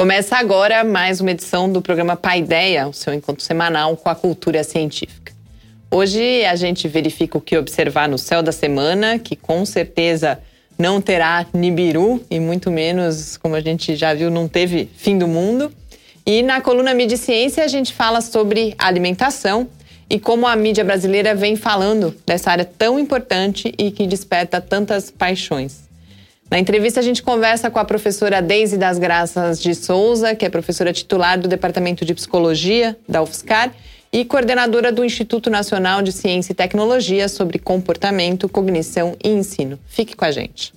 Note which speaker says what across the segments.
Speaker 1: Começa agora mais uma edição do programa Paideia, o seu encontro semanal com a cultura científica. Hoje a gente verifica o que observar no céu da semana, que com certeza não terá Nibiru e muito menos, como a gente já viu, não teve fim do mundo. E na coluna Mídia Ciência a gente fala sobre alimentação e como a mídia brasileira vem falando dessa área tão importante e que desperta tantas paixões. Na entrevista, a gente conversa com a professora Deise das Graças de Souza, que é professora titular do Departamento de Psicologia da UFSCar e coordenadora do Instituto Nacional de Ciência e Tecnologia sobre Comportamento, Cognição e Ensino. Fique com a gente.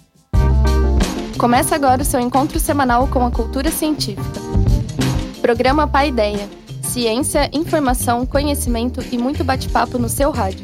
Speaker 2: Começa agora o seu encontro semanal com a cultura científica. Programa Pai Ideia. Ciência, informação, conhecimento e muito bate-papo no seu rádio.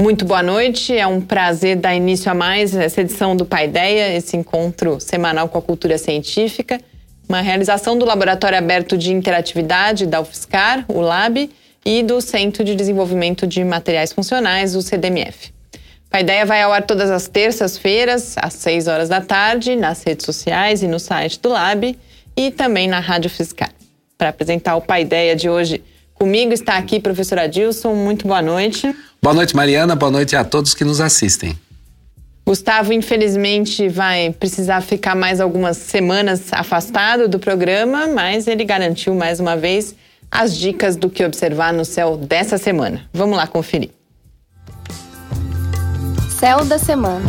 Speaker 1: Muito boa noite, é um prazer dar início a mais essa edição do Paideia, esse encontro semanal com a cultura científica, uma realização do Laboratório Aberto de Interatividade da UFSCar, o LAB, e do Centro de Desenvolvimento de Materiais Funcionais, o CDMF. Paideia vai ao ar todas as terças-feiras, às 6 horas da tarde, nas redes sociais e no site do Lab e também na Rádio Fiscal. Para apresentar o Paideia de hoje, comigo está aqui a professora Adilson. Muito boa noite.
Speaker 3: Boa noite, Mariana. Boa noite a todos que nos assistem.
Speaker 1: Gustavo, infelizmente, vai precisar ficar mais algumas semanas afastado do programa, mas ele garantiu mais uma vez as dicas do que observar no céu dessa semana. Vamos lá conferir.
Speaker 2: Céu da semana.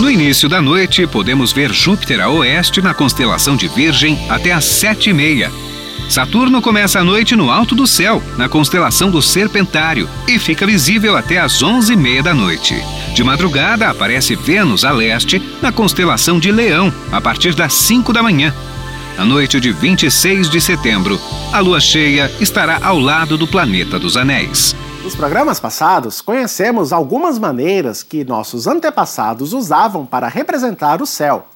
Speaker 4: No início da noite, podemos ver Júpiter a oeste na constelação de Virgem até às sete e meia. Saturno começa a noite no alto do céu, na constelação do Serpentário, e fica visível até às onze e meia da noite. De madrugada aparece Vênus a leste, na constelação de Leão, a partir das cinco da manhã. Na noite de 26 de setembro, a lua cheia estará ao lado do planeta dos Anéis.
Speaker 5: Nos programas passados, conhecemos algumas maneiras que nossos antepassados usavam para representar o céu.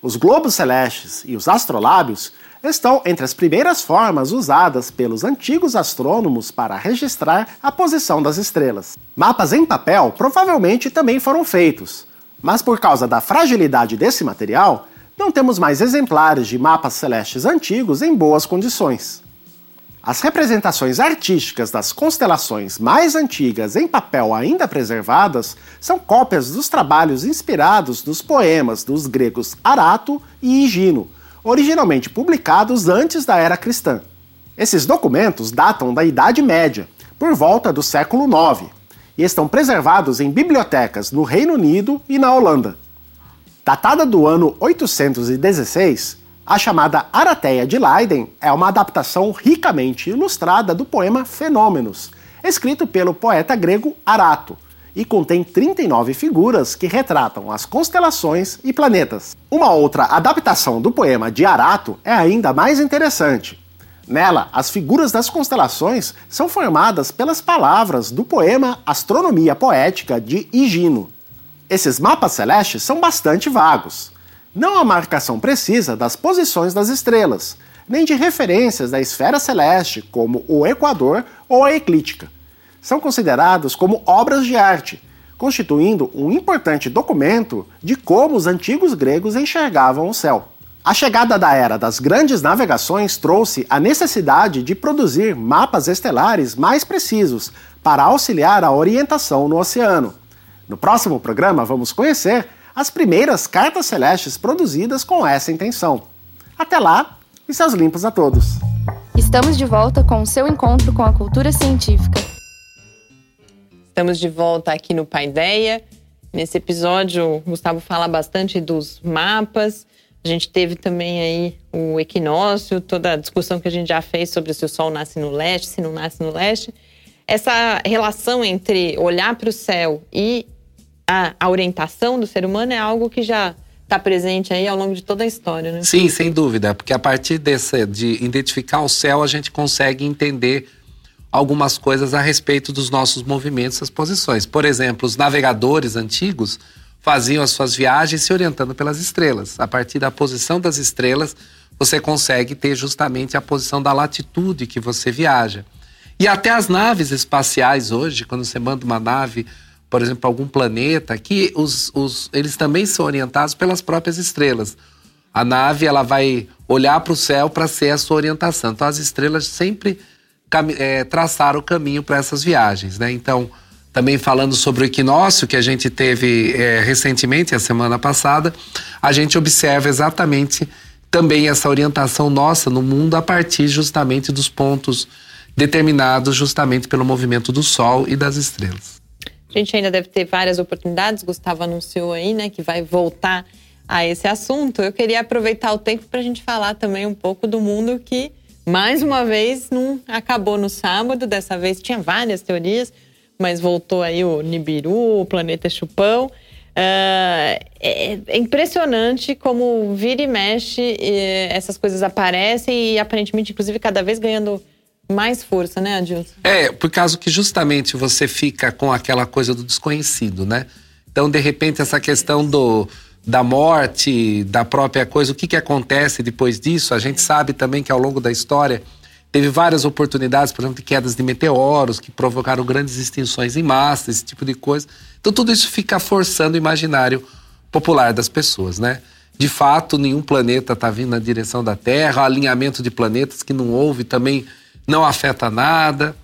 Speaker 5: Os globos celestes e os astrolábios estão entre as primeiras formas usadas pelos antigos astrônomos para registrar a posição das estrelas. Mapas em papel provavelmente também foram feitos, mas por causa da fragilidade desse material, não temos mais exemplares de mapas celestes antigos em boas condições. As representações artísticas das constelações mais antigas em papel ainda preservadas são cópias dos trabalhos inspirados nos poemas dos gregos Arato e Higino, originalmente publicados antes da era cristã. Esses documentos datam da Idade Média, por volta do século IX, e estão preservados em bibliotecas no Reino Unido e na Holanda. Datada do ano 816, a chamada Arateia de Leiden é uma adaptação ricamente ilustrada do poema Fenômenos, escrito pelo poeta grego Arato, e contém 39 figuras que retratam as constelações e planetas. Uma outra adaptação do poema de Arato é ainda mais interessante. Nela, as figuras das constelações são formadas pelas palavras do poema Astronomia Poética de Higino. Esses mapas celestes são bastante vagos. Não há marcação precisa das posições das estrelas, nem de referências da esfera celeste, como o equador ou a eclíptica são considerados como obras de arte, constituindo um importante documento de como os antigos gregos enxergavam o céu. A chegada da era das grandes navegações trouxe a necessidade de produzir mapas estelares mais precisos para auxiliar a orientação no oceano. No próximo programa, vamos conhecer as primeiras cartas celestes produzidas com essa intenção. Até lá e seus limpos a todos!
Speaker 2: Estamos de volta com o seu encontro com a cultura científica.
Speaker 1: Estamos de volta aqui no Paideia. Nesse episódio, o Gustavo fala bastante dos mapas. A gente teve também aí o equinócio, toda a discussão que a gente já fez sobre se o Sol nasce no leste, se não nasce no leste. Essa relação entre olhar para o céu e a, a orientação do ser humano é algo que já está presente aí ao longo de toda a história, né?
Speaker 3: Sim, sem dúvida, porque a partir desse, de identificar o céu, a gente consegue entender algumas coisas a respeito dos nossos movimentos, as posições. Por exemplo, os navegadores antigos faziam as suas viagens se orientando pelas estrelas. A partir da posição das estrelas, você consegue ter justamente a posição da latitude que você viaja. E até as naves espaciais hoje, quando você manda uma nave por exemplo, algum planeta, que os, os, eles também são orientados pelas próprias estrelas. A nave ela vai olhar para o céu para ser a sua orientação. Então, as estrelas sempre é, traçaram o caminho para essas viagens. Né? Então, também falando sobre o equinócio que a gente teve é, recentemente, a semana passada, a gente observa exatamente também essa orientação nossa no mundo a partir justamente dos pontos determinados justamente pelo movimento do Sol e das estrelas.
Speaker 1: A gente ainda deve ter várias oportunidades, Gustavo anunciou aí, né, que vai voltar a esse assunto. Eu queria aproveitar o tempo para a gente falar também um pouco do mundo que, mais uma vez, não acabou no sábado. Dessa vez tinha várias teorias, mas voltou aí o Nibiru, o planeta Chupão. Uh, é, é, impressionante como vira e mexe, essas coisas aparecem e aparentemente, inclusive, cada vez ganhando mais força, né, Adilson?
Speaker 3: É, por causa que justamente você fica com aquela coisa do desconhecido, né? Então, de repente, essa questão do, da morte, da própria coisa, o que, que acontece depois disso, a gente sabe também que ao longo da história teve várias oportunidades, por exemplo, de quedas de meteoros que provocaram grandes extinções em massa, esse tipo de coisa. Então, tudo isso fica forçando o imaginário popular das pessoas, né? De fato, nenhum planeta está vindo na direção da Terra, alinhamento de planetas que não houve também não afeta nada.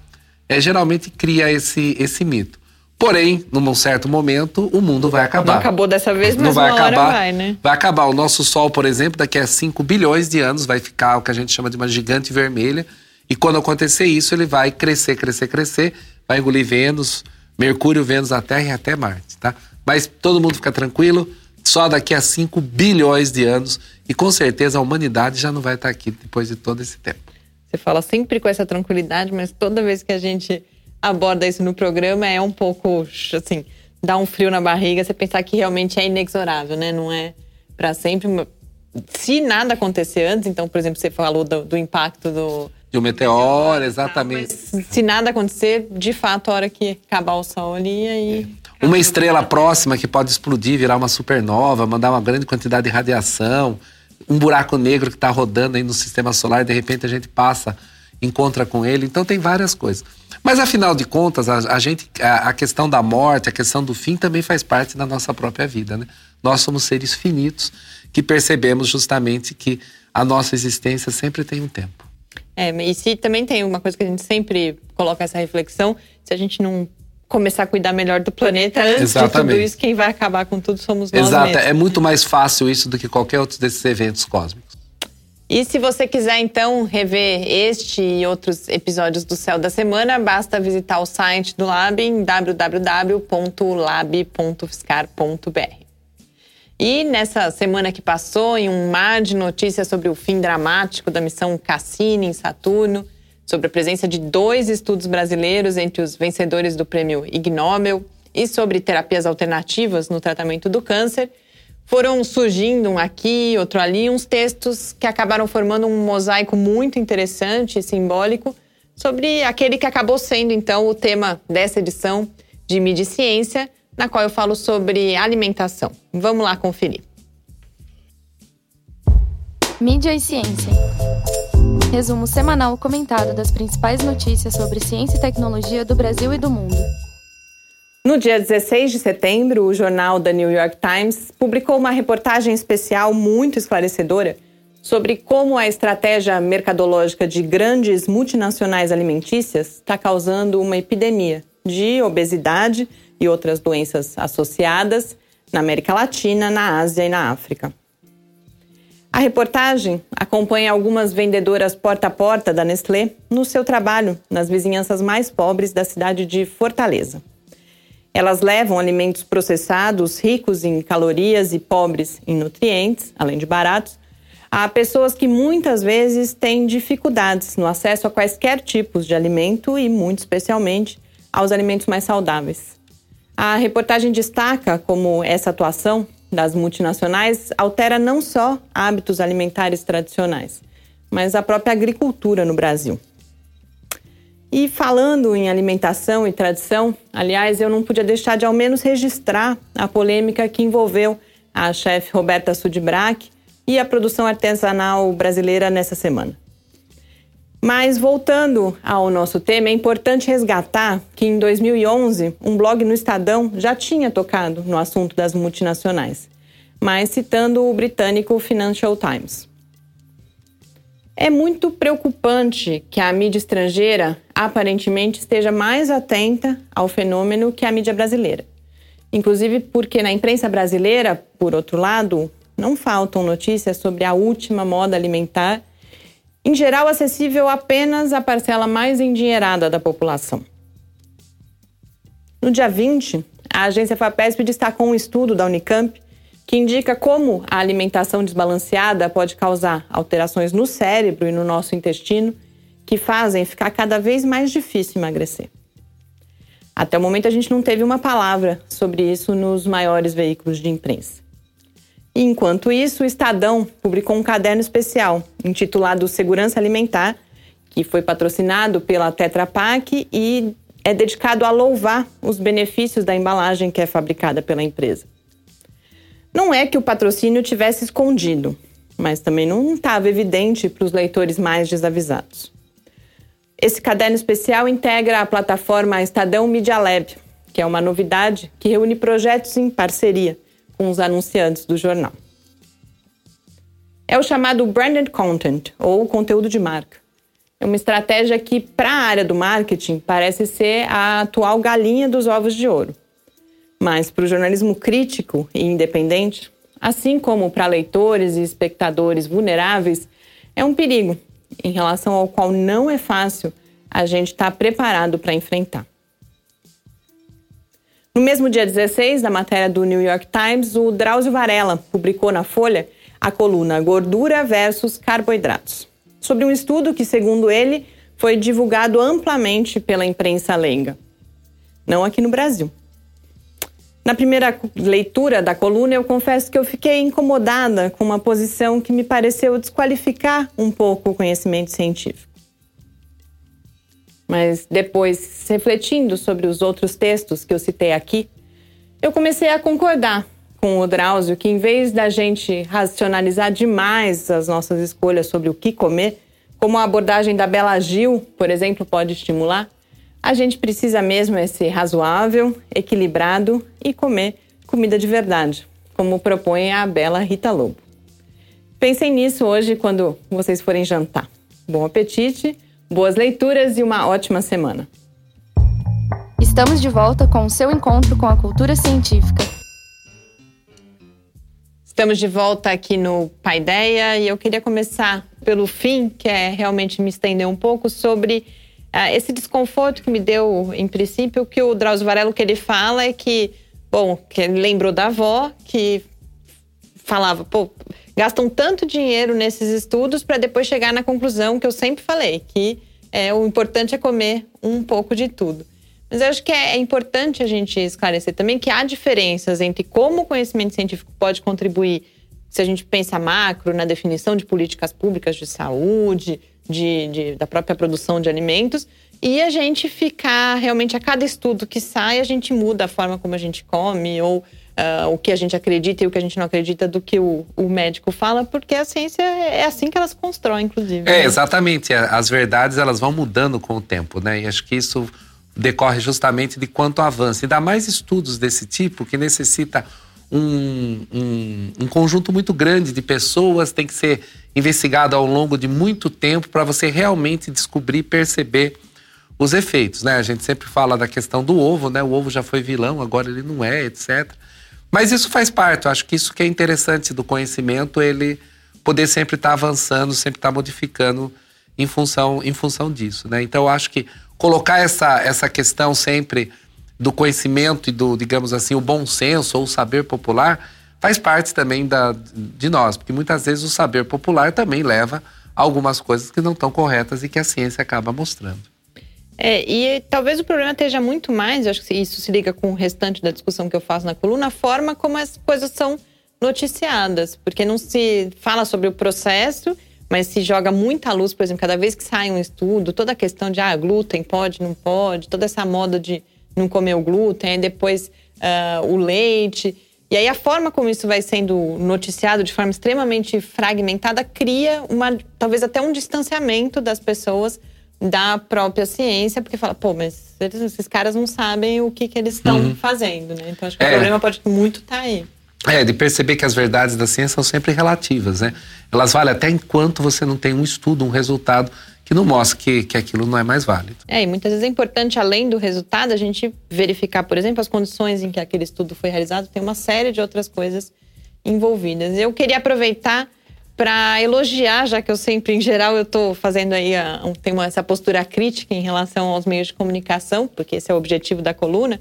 Speaker 3: É, geralmente cria esse, esse mito. Porém, num certo momento, o mundo vai acabar.
Speaker 1: Não acabou dessa vez, mas não vai acabar. vai, né?
Speaker 3: Vai acabar. O nosso Sol, por exemplo, daqui a 5 bilhões de anos vai ficar o que a gente chama de uma gigante vermelha. E quando acontecer isso, ele vai crescer, crescer, crescer, vai engolir Vênus, Mercúrio, Vênus, a Terra e até Marte, tá? Mas todo mundo fica tranquilo, só daqui a 5 bilhões de anos. E com certeza a humanidade já não vai estar aqui depois de todo esse tempo.
Speaker 1: Você fala sempre com essa tranquilidade, mas toda vez que a gente aborda isso no programa é um pouco, assim, dá um frio na barriga, você pensar que realmente é inexorável, né? Não é para sempre. Se nada acontecer antes, então, por exemplo, você falou do, do impacto do.
Speaker 3: De um meteoro, exatamente.
Speaker 1: se nada acontecer, de fato, a hora que acabar o sol ali, aí.
Speaker 3: É. Uma estrela próxima que pode explodir, virar uma supernova, mandar uma grande quantidade de radiação um buraco negro que está rodando aí no sistema solar, de repente a gente passa, encontra com ele. Então tem várias coisas. Mas afinal de contas, a, a gente, a, a, questão da morte, a questão do fim também faz parte da nossa própria vida, né? Nós somos seres finitos que percebemos justamente que a nossa existência sempre tem um tempo.
Speaker 1: É, e se também tem uma coisa que a gente sempre coloca essa reflexão, se a gente não começar a cuidar melhor do planeta antes Exatamente. de tudo isso, quem vai acabar com tudo somos nós
Speaker 3: Exato,
Speaker 1: mesmos.
Speaker 3: é muito mais fácil isso do que qualquer outro desses eventos cósmicos.
Speaker 1: E se você quiser então rever este e outros episódios do Céu da Semana, basta visitar o site do Lab em www.lab.fiscar.br. E nessa semana que passou, em um mar de notícias sobre o fim dramático da missão Cassini em Saturno, sobre a presença de dois estudos brasileiros entre os vencedores do prêmio Ig Nobel e sobre terapias alternativas no tratamento do câncer, foram surgindo um aqui, outro ali, uns textos que acabaram formando um mosaico muito interessante e simbólico sobre aquele que acabou sendo, então, o tema dessa edição de Mídia e Ciência, na qual eu falo sobre alimentação. Vamos lá conferir.
Speaker 2: Mídia e Ciência. Resumo semanal comentado das principais notícias sobre ciência e tecnologia do Brasil e do mundo.
Speaker 1: No dia 16 de setembro, o jornal The New York Times publicou uma reportagem especial muito esclarecedora sobre como a estratégia mercadológica de grandes multinacionais alimentícias está causando uma epidemia de obesidade e outras doenças associadas na América Latina, na Ásia e na África. A reportagem acompanha algumas vendedoras porta a porta da Nestlé no seu trabalho nas vizinhanças mais pobres da cidade de Fortaleza. Elas levam alimentos processados, ricos em calorias e pobres em nutrientes, além de baratos, a pessoas que muitas vezes têm dificuldades no acesso a quaisquer tipos de alimento e, muito especialmente, aos alimentos mais saudáveis.
Speaker 6: A reportagem destaca como essa atuação das multinacionais altera não só hábitos alimentares tradicionais, mas a própria agricultura no Brasil. E falando em alimentação e tradição, aliás, eu não podia deixar de ao menos registrar a polêmica que envolveu a chefe Roberta Sudbrack e a produção artesanal brasileira nessa semana. Mas voltando ao nosso tema, é importante resgatar que em 2011 um blog no Estadão já tinha tocado no assunto das multinacionais, mas citando o britânico Financial Times. É muito preocupante que a mídia estrangeira aparentemente esteja mais atenta ao fenômeno que a mídia brasileira. Inclusive porque na imprensa brasileira, por outro lado, não faltam notícias sobre a última moda alimentar em geral acessível apenas à parcela mais endinheirada da população. No dia 20, a agência FAPESP destacou um estudo da Unicamp que indica como a alimentação desbalanceada pode causar alterações no cérebro e no nosso intestino que fazem ficar cada vez mais difícil emagrecer. Até o momento, a gente não teve uma palavra sobre isso nos maiores veículos de imprensa. Enquanto isso, o Estadão publicou um caderno especial intitulado Segurança Alimentar, que foi patrocinado pela Tetra Pak e é dedicado a louvar os benefícios da embalagem que é fabricada pela empresa. Não é que o patrocínio tivesse escondido, mas também não estava evidente para os leitores mais desavisados. Esse caderno especial integra a plataforma Estadão Media Lab, que é uma novidade que reúne projetos em parceria com os anunciantes do jornal. É o chamado branded content, ou conteúdo de marca. É uma estratégia que, para a área do marketing, parece ser a atual galinha dos ovos de ouro. Mas para o jornalismo crítico e independente, assim como para leitores e espectadores vulneráveis, é um perigo em relação ao qual não é fácil a gente estar tá preparado para enfrentar. No mesmo dia 16, da matéria do New York Times, o Drauzio Varela publicou na Folha a coluna Gordura versus Carboidratos, sobre um estudo que, segundo ele, foi divulgado amplamente pela imprensa leiga. Não aqui no Brasil. Na primeira leitura da coluna, eu confesso que eu fiquei incomodada com uma posição que me pareceu desqualificar um pouco o conhecimento científico. Mas depois, refletindo sobre os outros textos que eu citei aqui, eu comecei a concordar com o Drauzio que, em vez da gente racionalizar demais as nossas escolhas sobre o que comer, como a abordagem da Bela Gil, por exemplo, pode estimular, a gente precisa mesmo é ser razoável, equilibrado e comer comida de verdade, como propõe a bela Rita Lobo. Pensem nisso hoje quando vocês forem jantar. Bom apetite! Boas leituras e uma ótima semana.
Speaker 2: Estamos de volta com o seu encontro com a cultura científica.
Speaker 6: Estamos de volta aqui no Paideia e eu queria começar pelo fim, que é realmente me estender um pouco sobre uh, esse desconforto que me deu, em princípio, que o Drauzio Varelo que ele fala é que, bom, que ele lembrou da avó que falava, pô, gastam tanto dinheiro nesses estudos para depois chegar na conclusão que eu sempre falei, que é, o importante é comer um pouco de tudo. Mas eu acho que é, é importante a gente esclarecer também que há diferenças entre como o conhecimento científico pode contribuir, se a gente pensa macro, na definição de políticas públicas de saúde, de, de, da própria produção de alimentos, e a gente ficar realmente a cada estudo que sai, a gente muda a forma como a gente come ou uh, o que a gente acredita e o que a gente não acredita do que o, o médico fala, porque a ciência é assim que elas constroem, inclusive.
Speaker 3: É, né? exatamente. As verdades elas vão mudando com o tempo, né? E acho que isso decorre justamente de quanto avança. E dá mais estudos desse tipo que necessita um, um, um, conjunto muito grande de pessoas, tem que ser investigado ao longo de muito tempo para você realmente descobrir, perceber os efeitos, né? A gente sempre fala da questão do ovo, né? O ovo já foi vilão, agora ele não é, etc. Mas isso faz parte, eu acho que isso que é interessante do conhecimento, ele poder sempre estar tá avançando, sempre estar tá modificando em função, em função disso, né? Então eu acho que colocar essa, essa questão sempre do conhecimento e do, digamos assim, o bom senso ou o saber popular faz parte também da, de nós, porque muitas vezes o saber popular também leva a algumas coisas que não estão corretas e que a ciência acaba mostrando.
Speaker 1: É, e talvez o problema esteja muito mais, eu acho que isso se liga com o restante da discussão que eu faço na coluna, a forma como as coisas são noticiadas, porque não se fala sobre o processo, mas se joga muita luz, por exemplo, cada vez que sai um estudo, toda a questão de ah, glúten pode, não pode, toda essa moda de não comer o glúten, depois uh, o leite. E aí a forma como isso vai sendo noticiado de forma extremamente fragmentada cria uma talvez até um distanciamento das pessoas da própria ciência, porque fala, pô, mas esses caras não sabem o que, que eles estão uhum. fazendo, né? Então acho que é. o problema pode muito estar tá aí.
Speaker 3: É, de perceber que as verdades da ciência são sempre relativas, né? Elas valem até enquanto você não tem um estudo, um resultado que não mostra que, que aquilo não é mais válido.
Speaker 1: É, e muitas vezes é importante, além do resultado, a gente verificar, por exemplo, as condições em que aquele estudo foi realizado, tem uma série de outras coisas envolvidas. Eu queria aproveitar para elogiar, já que eu sempre, em geral, eu estou fazendo aí, a, tenho essa postura crítica em relação aos meios de comunicação, porque esse é o objetivo da coluna,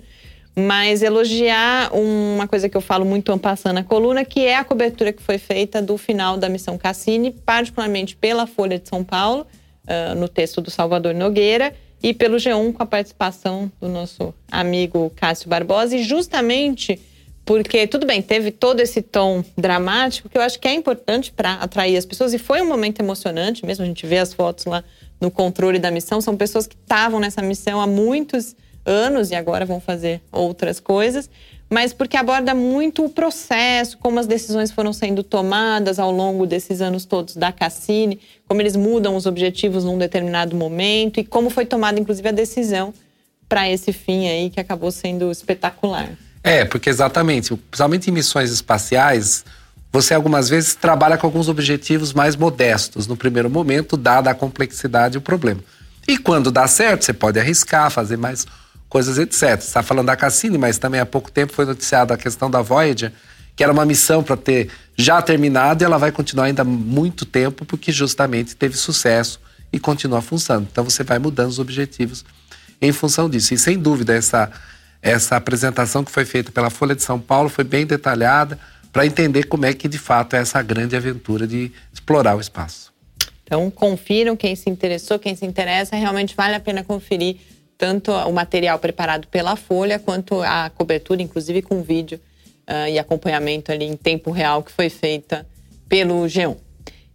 Speaker 1: mas elogiar uma coisa que eu falo muito ampassando na coluna, que é a cobertura que foi feita do final da missão Cassini, particularmente pela Folha de São Paulo, uh, no texto do Salvador Nogueira, e pelo G1 com a participação do nosso amigo Cássio Barbosa, e justamente porque, tudo bem, teve todo esse tom dramático que eu acho que é importante para atrair as pessoas. E foi um momento emocionante mesmo. A gente vê as fotos lá no controle da missão. São pessoas que estavam nessa missão há muitos anos e agora vão fazer outras coisas. Mas porque aborda muito o processo, como as decisões foram sendo tomadas ao longo desses anos todos da Cassini, como eles mudam os objetivos num determinado momento e como foi tomada, inclusive, a decisão para esse fim aí que acabou sendo espetacular.
Speaker 3: É, porque exatamente, principalmente em missões espaciais, você algumas vezes trabalha com alguns objetivos mais modestos no primeiro momento, dada a complexidade e o problema. E quando dá certo, você pode arriscar, fazer mais coisas, etc. Está falando da Cassini, mas também há pouco tempo foi noticiada a questão da Voyager, que era uma missão para ter já terminado e ela vai continuar ainda muito tempo, porque justamente teve sucesso e continua funcionando. Então você vai mudando os objetivos em função disso. E sem dúvida, essa essa apresentação que foi feita pela Folha de São Paulo foi bem detalhada para entender como é que de fato é essa grande aventura de explorar o espaço.
Speaker 1: Então, confiram quem se interessou, quem se interessa, realmente vale a pena conferir tanto o material preparado pela Folha quanto a cobertura, inclusive com vídeo uh, e acompanhamento ali em tempo real que foi feita pelo G1.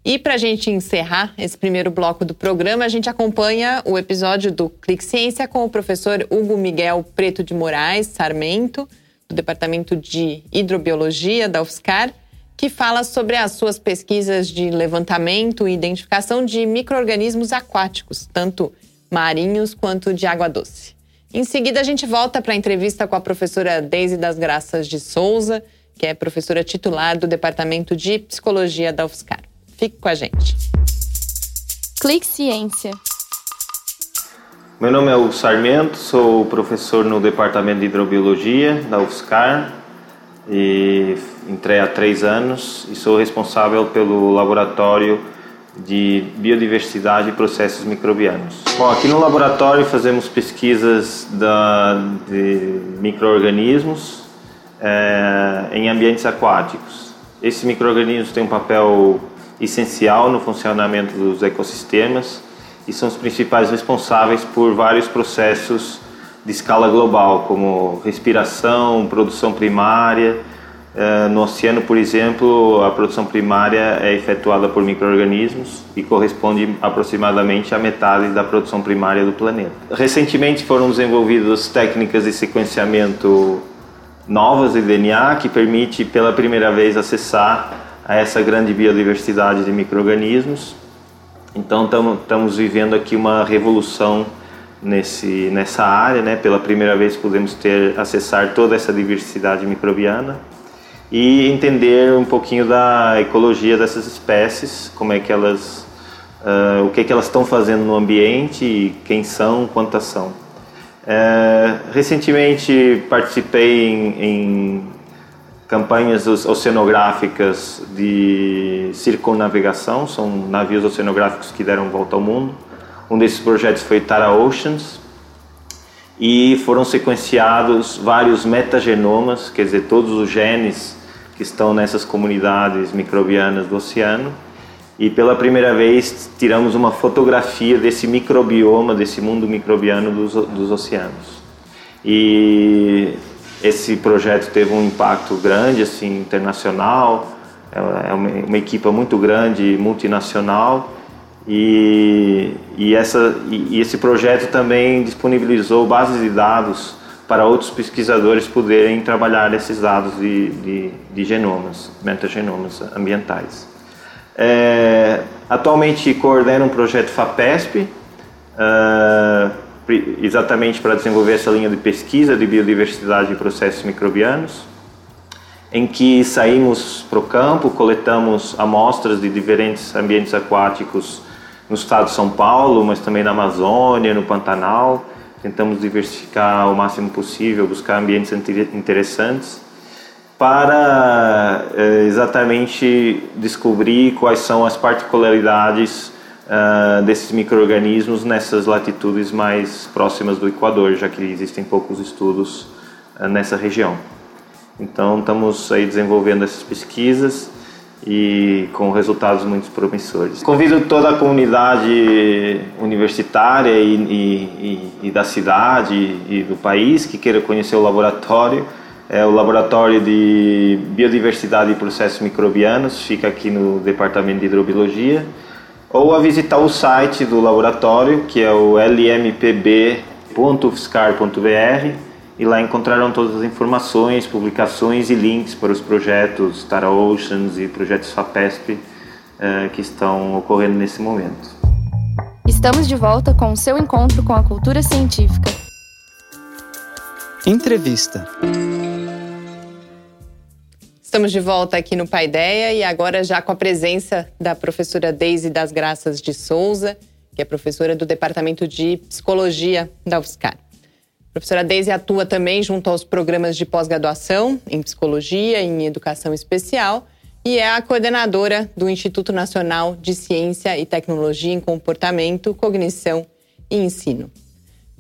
Speaker 1: E para a gente encerrar esse primeiro bloco do programa, a gente acompanha o episódio do Clique Ciência com o professor Hugo Miguel Preto de Moraes Sarmento, do Departamento de Hidrobiologia da UFSCar, que fala sobre as suas pesquisas de levantamento e identificação de micro-organismos aquáticos, tanto marinhos quanto de água doce. Em seguida, a gente volta para a entrevista com a professora Deise das Graças de Souza, que é professora titular do Departamento de Psicologia da UFSCar. Fique com a gente.
Speaker 2: Clique Ciência.
Speaker 7: Meu nome é o Sarmento, sou professor no Departamento de Hidrobiologia da UFSCar e entrei há três anos e sou responsável pelo laboratório de biodiversidade e processos microbianos. Bom, aqui no laboratório fazemos pesquisas da, de microorganismos é, em ambientes aquáticos. Esses microorganismos têm um papel essencial no funcionamento dos ecossistemas e são os principais responsáveis por vários processos de escala global, como respiração, produção primária. Eh, no oceano, por exemplo, a produção primária é efetuada por microrganismos e corresponde aproximadamente à metade da produção primária do planeta. Recentemente foram desenvolvidas técnicas de sequenciamento novas de DNA que permite pela primeira vez acessar a essa grande biodiversidade de microrganismos. Então estamos vivendo aqui uma revolução nesse nessa área, né? Pela primeira vez podemos ter acessar toda essa diversidade microbiana e entender um pouquinho da ecologia dessas espécies, como é que elas uh, o que é que elas estão fazendo no ambiente, quem são, quantas são. Uh, recentemente participei em, em campanhas oceanográficas de circunnavegação, são navios oceanográficos que deram volta ao mundo. Um desses projetos foi Tara Oceans e foram sequenciados vários metagenomas, quer dizer, todos os genes que estão nessas comunidades microbianas do oceano. E pela primeira vez tiramos uma fotografia desse microbioma, desse mundo microbiano dos, dos oceanos. E esse projeto teve um impacto grande, assim, internacional, é, uma, uma equipa muito grande, multinacional, e, e, essa, e, e esse projeto também disponibilizou bases de dados para outros pesquisadores poderem trabalhar esses dados de, de, de genomas, metagenomas ambientais. É, atualmente coordeno um projeto FAPESP, uh, exatamente para desenvolver essa linha de pesquisa de biodiversidade e processos microbianos, em que saímos para o campo, coletamos amostras de diferentes ambientes aquáticos no estado de São Paulo, mas também na Amazônia, no Pantanal. Tentamos diversificar o máximo possível, buscar ambientes interessantes para eh, exatamente descobrir quais são as particularidades uh, desses micro-organismos nessas latitudes mais próximas do Equador, já que existem poucos estudos uh, nessa região. Então, estamos aí desenvolvendo essas pesquisas e com resultados muito promissores. Convido toda a comunidade universitária e, e, e, da cidade e do país que queira conhecer o laboratório. É o Laboratório de Biodiversidade e Processos Microbianos, fica aqui no Departamento de Hidrobiologia ou a visitar o site do laboratório, que é o lmpb.ufscar.br, e lá encontrarão todas as informações, publicações e links para os projetos Tara Oceans e projetos FAPESP eh, que estão ocorrendo nesse momento.
Speaker 2: Estamos de volta com o seu encontro com a cultura científica.
Speaker 8: Entrevista.
Speaker 1: Estamos de volta aqui no Paideia e agora já com a presença da professora Deise das Graças de Souza, que é professora do Departamento de Psicologia da UFSCar. A professora Deise atua também junto aos programas de pós-graduação em Psicologia e em Educação Especial e é a coordenadora do Instituto Nacional de Ciência e Tecnologia em Comportamento, Cognição e Ensino.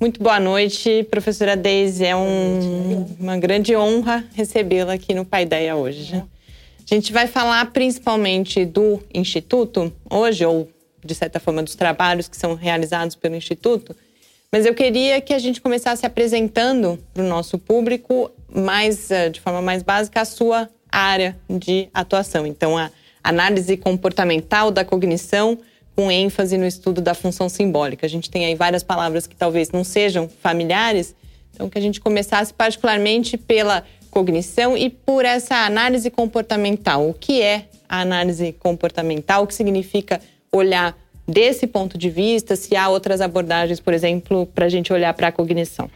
Speaker 1: Muito boa noite, professora Deise. É um, uma grande honra recebê-la aqui no Paideia hoje. A gente vai falar principalmente do Instituto hoje, ou de certa forma dos trabalhos que são realizados pelo Instituto, mas eu queria que a gente começasse apresentando para o nosso público, mais, eh, de forma mais básica, a sua área de atuação. Então, a análise comportamental da cognição com ênfase no estudo da função simbólica. A gente tem aí várias palavras que talvez não sejam familiares, então que a gente começasse particularmente pela cognição e por essa análise comportamental. O que é a análise comportamental? O que significa olhar desse ponto de vista? Se há outras abordagens, por exemplo, para a gente olhar para a cognição?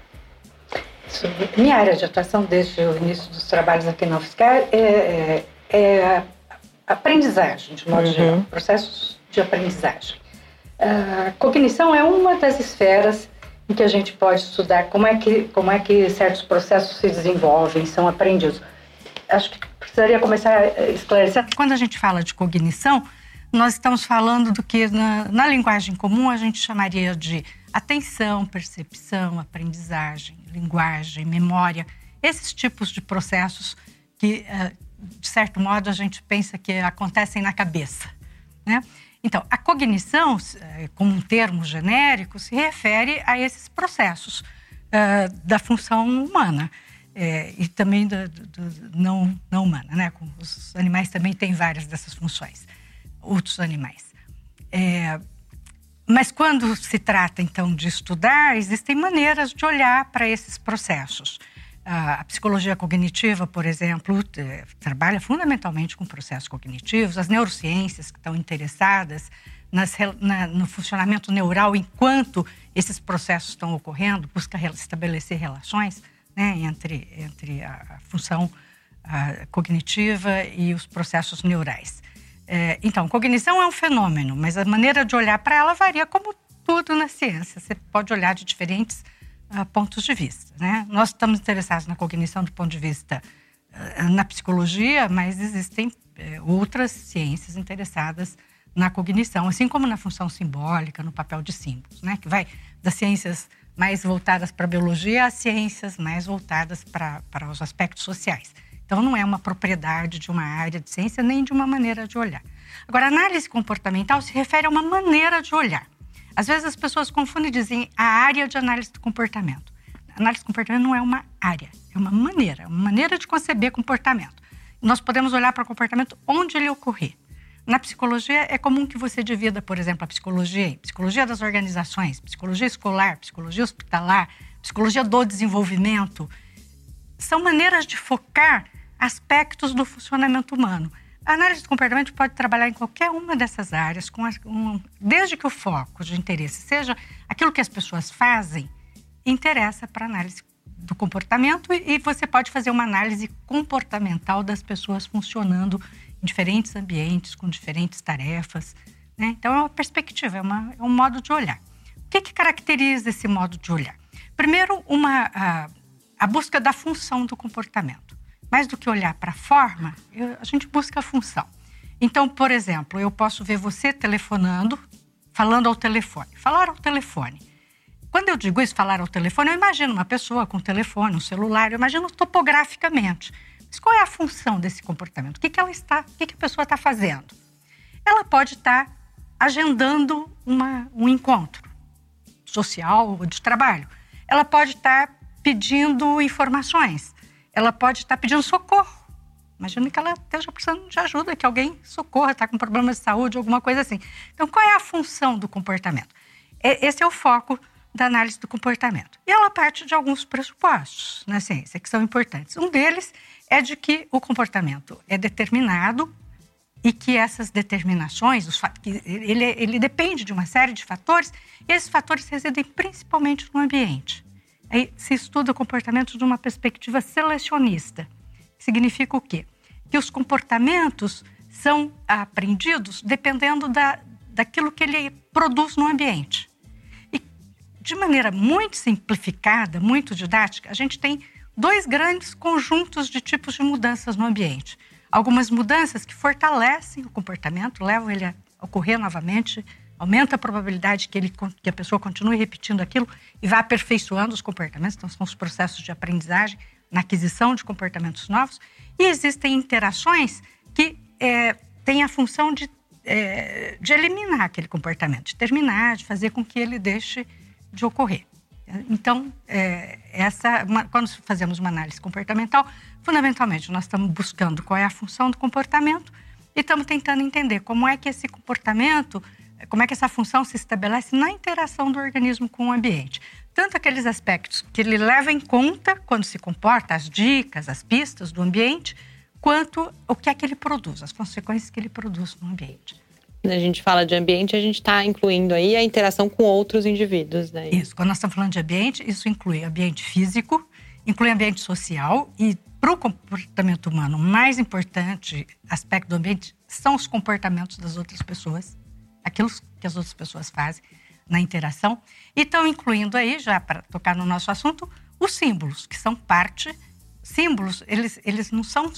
Speaker 9: Minha área de atuação desde o início dos trabalhos aqui na UFSCar é, é, é aprendizagem, de modo uhum. geral, processos de aprendizagem. A cognição é uma das esferas em que a gente pode estudar como é que, como é que certos processos se desenvolvem, são aprendidos. Acho que precisaria começar a esclarecer. Quando a gente fala de cognição, nós estamos falando do que na, na linguagem comum a gente chamaria de atenção, percepção, aprendizagem, linguagem, memória, esses tipos de processos que, eh, de certo modo, a gente pensa que acontecem na cabeça. Né? Então, a cognição, eh, como um termo genérico, se refere a esses processos uh, da função humana é, e também do, não, não humana. Né? Os animais também têm várias dessas funções, outros animais. É, mas quando se trata, então, de estudar, existem maneiras de olhar para esses processos. A psicologia cognitiva, por exemplo, trabalha fundamentalmente com processos cognitivos, as neurociências que estão interessadas nas, na, no funcionamento neural enquanto esses processos estão ocorrendo, busca estabelecer relações né, entre, entre a função a cognitiva e os processos neurais. É, então, cognição é um fenômeno, mas a maneira de olhar para ela varia como tudo na ciência. Você pode olhar de diferentes uh, pontos de vista. Né? Nós estamos interessados na cognição do ponto de vista uh, na psicologia, mas existem uh, outras ciências interessadas na cognição, assim como na função simbólica, no papel de símbolos, né? que vai das ciências mais voltadas para a biologia às ciências mais voltadas para, para os aspectos sociais. Então, não é uma propriedade de uma área de ciência nem de uma maneira de olhar. Agora, análise comportamental se refere a uma maneira de olhar. Às vezes as pessoas confundem e dizem a área de análise do comportamento. análise do comportamento não é uma área, é uma maneira, uma maneira de conceber comportamento. Nós podemos olhar para o comportamento onde ele ocorrer. Na psicologia, é comum que você divida, por exemplo, a psicologia em psicologia das organizações, psicologia escolar, psicologia hospitalar, psicologia do desenvolvimento. São maneiras de focar aspectos do funcionamento humano. A análise do comportamento pode trabalhar em qualquer uma dessas áreas, com um, desde que o foco de interesse seja aquilo que as pessoas fazem, interessa para a análise do comportamento e você pode fazer uma análise comportamental das pessoas funcionando em diferentes ambientes, com diferentes tarefas. Né? Então, é uma perspectiva, é, uma, é, um modo de olhar. O que, que caracteriza esse modo de olhar? Primeiro, uma, a, a busca da função do comportamento mais do que olhar para a forma, eu, a gente busca a função. Então, por exemplo, eu posso ver você telefonando, falando ao telefone. Falar ao telefone. Quando eu digo isso, falar ao telefone, eu imagino uma pessoa com um telefone, um celular, eu imagino topograficamente. Mas qual é a função desse comportamento? O que, que ela está, o que, que a pessoa está fazendo? Ela pode estar agendando uma, um encontro social ou de trabalho. Ela pode estar pedindo informações ela pode estar pedindo socorro. Imagina que ela esteja precisando de ajuda, que alguém socorra, está com problema de saúde, alguma coisa assim. Então, qual é a função do comportamento? Esse é o foco da análise do comportamento. E ela parte de alguns pressupostos na ciência que são importantes. Um deles é de que o comportamento é determinado e que essas determinações, os, ele, ele depende de uma série de fatores, e esses fatores residem principalmente no ambiente. Aí se estuda o comportamento de uma perspectiva selecionista. Significa o quê? Que os comportamentos são aprendidos dependendo da, daquilo que ele produz no ambiente. E de maneira muito simplificada, muito didática, a gente tem dois grandes conjuntos de tipos de mudanças no ambiente. Algumas mudanças que fortalecem o comportamento, levam ele a ocorrer novamente aumenta a probabilidade que, ele, que a pessoa continue repetindo aquilo e vá aperfeiçoando os comportamentos. Então, são os processos de aprendizagem na aquisição de comportamentos novos. E existem interações que é, têm a função de, é, de eliminar aquele comportamento, de terminar, de fazer com que ele deixe de ocorrer. Então, é, essa, uma, quando fazemos uma análise comportamental, fundamentalmente nós estamos buscando qual é a função do comportamento e estamos tentando entender como é que esse comportamento como é que essa função se estabelece na interação do organismo com o ambiente. Tanto aqueles aspectos que ele leva em conta quando se comporta, as dicas, as pistas do ambiente, quanto o que é que ele produz, as consequências que ele produz no ambiente.
Speaker 1: Quando a gente fala de ambiente, a gente está incluindo aí a interação com outros indivíduos, né?
Speaker 9: Isso, quando nós estamos falando de ambiente, isso inclui ambiente físico, inclui ambiente social e para o comportamento humano, o mais importante aspecto do ambiente são os comportamentos das outras pessoas aquilo que as outras pessoas fazem na interação. E estão incluindo aí, já para tocar no nosso assunto, os símbolos, que são parte. Símbolos, eles, eles não são.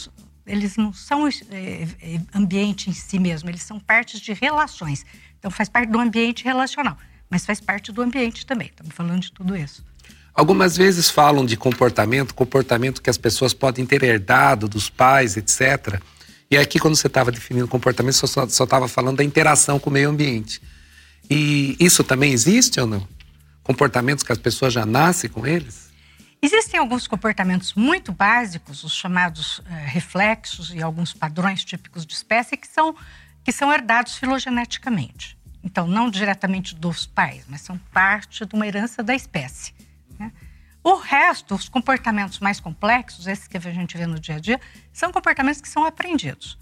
Speaker 9: Eles não são é, ambiente em si mesmo, eles são partes de relações. Então, faz parte do ambiente relacional, mas faz parte do ambiente também. Estamos falando de tudo isso.
Speaker 3: Algumas vezes falam de comportamento, comportamento que as pessoas podem ter herdado dos pais, etc. E aqui, quando você estava definindo comportamento, você só estava falando da interação com o meio ambiente. E isso também existe ou não? Comportamentos que as pessoas já nascem com eles?
Speaker 9: Existem alguns comportamentos muito básicos, os chamados eh, reflexos e alguns padrões típicos de espécie, que são, que são herdados filogeneticamente. Então, não diretamente dos pais, mas são parte de uma herança da espécie. O resto, os comportamentos mais complexos, esses que a gente vê no dia a dia, são comportamentos que são aprendidos.